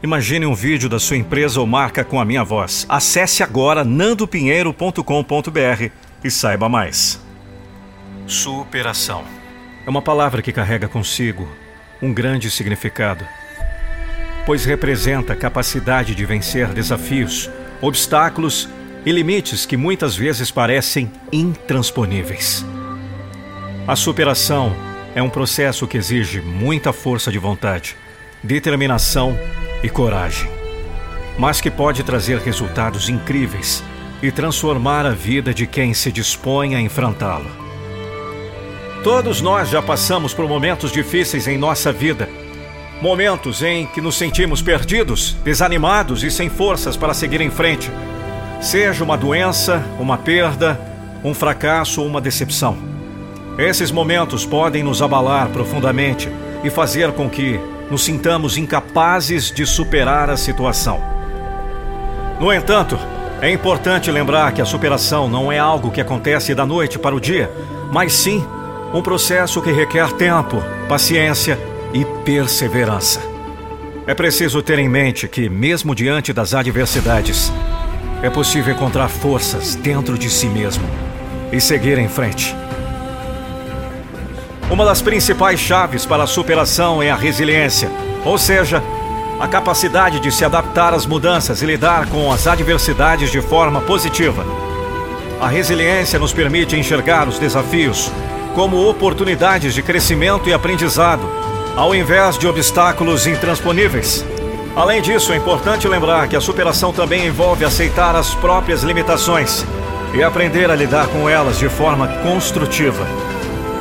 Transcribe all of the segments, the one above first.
Imagine um vídeo da sua empresa ou marca com a minha voz. Acesse agora nandopinheiro.com.br e saiba mais. Superação é uma palavra que carrega consigo um grande significado, pois representa a capacidade de vencer desafios, obstáculos e limites que muitas vezes parecem intransponíveis. A superação é um processo que exige muita força de vontade, determinação e coragem, mas que pode trazer resultados incríveis e transformar a vida de quem se dispõe a enfrentá-lo. Todos nós já passamos por momentos difíceis em nossa vida. Momentos em que nos sentimos perdidos, desanimados e sem forças para seguir em frente. Seja uma doença, uma perda, um fracasso ou uma decepção. Esses momentos podem nos abalar profundamente e fazer com que nos sintamos incapazes de superar a situação. No entanto, é importante lembrar que a superação não é algo que acontece da noite para o dia, mas sim um processo que requer tempo, paciência e perseverança. É preciso ter em mente que, mesmo diante das adversidades, é possível encontrar forças dentro de si mesmo e seguir em frente. Uma das principais chaves para a superação é a resiliência, ou seja, a capacidade de se adaptar às mudanças e lidar com as adversidades de forma positiva. A resiliência nos permite enxergar os desafios como oportunidades de crescimento e aprendizado, ao invés de obstáculos intransponíveis. Além disso, é importante lembrar que a superação também envolve aceitar as próprias limitações e aprender a lidar com elas de forma construtiva.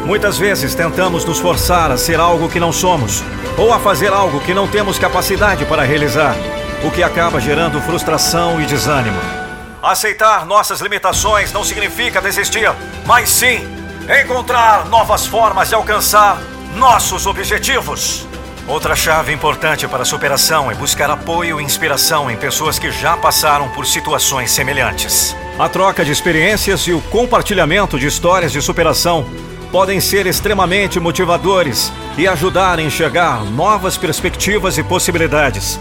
Muitas vezes tentamos nos forçar a ser algo que não somos, ou a fazer algo que não temos capacidade para realizar, o que acaba gerando frustração e desânimo. Aceitar nossas limitações não significa desistir, mas sim encontrar novas formas de alcançar nossos objetivos. Outra chave importante para a superação é buscar apoio e inspiração em pessoas que já passaram por situações semelhantes. A troca de experiências e o compartilhamento de histórias de superação podem ser extremamente motivadores e ajudar a enxergar novas perspectivas e possibilidades.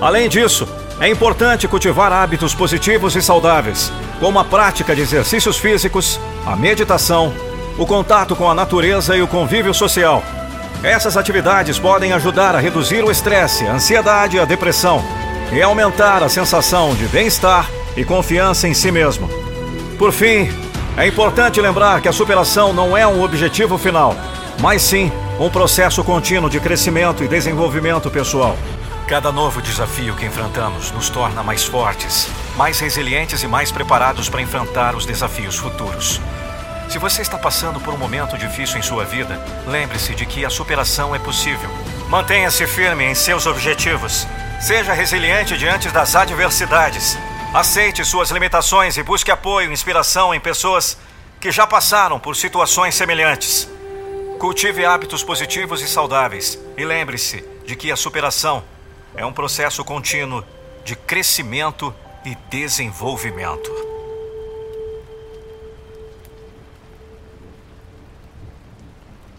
Além disso, é importante cultivar hábitos positivos e saudáveis, como a prática de exercícios físicos, a meditação, o contato com a natureza e o convívio social. Essas atividades podem ajudar a reduzir o estresse, a ansiedade e a depressão e aumentar a sensação de bem-estar e confiança em si mesmo. Por fim, é importante lembrar que a superação não é um objetivo final, mas sim um processo contínuo de crescimento e desenvolvimento pessoal. Cada novo desafio que enfrentamos nos torna mais fortes, mais resilientes e mais preparados para enfrentar os desafios futuros. Se você está passando por um momento difícil em sua vida, lembre-se de que a superação é possível. Mantenha-se firme em seus objetivos. Seja resiliente diante das adversidades. Aceite suas limitações e busque apoio e inspiração em pessoas que já passaram por situações semelhantes. Cultive hábitos positivos e saudáveis e lembre-se de que a superação é um processo contínuo de crescimento e desenvolvimento.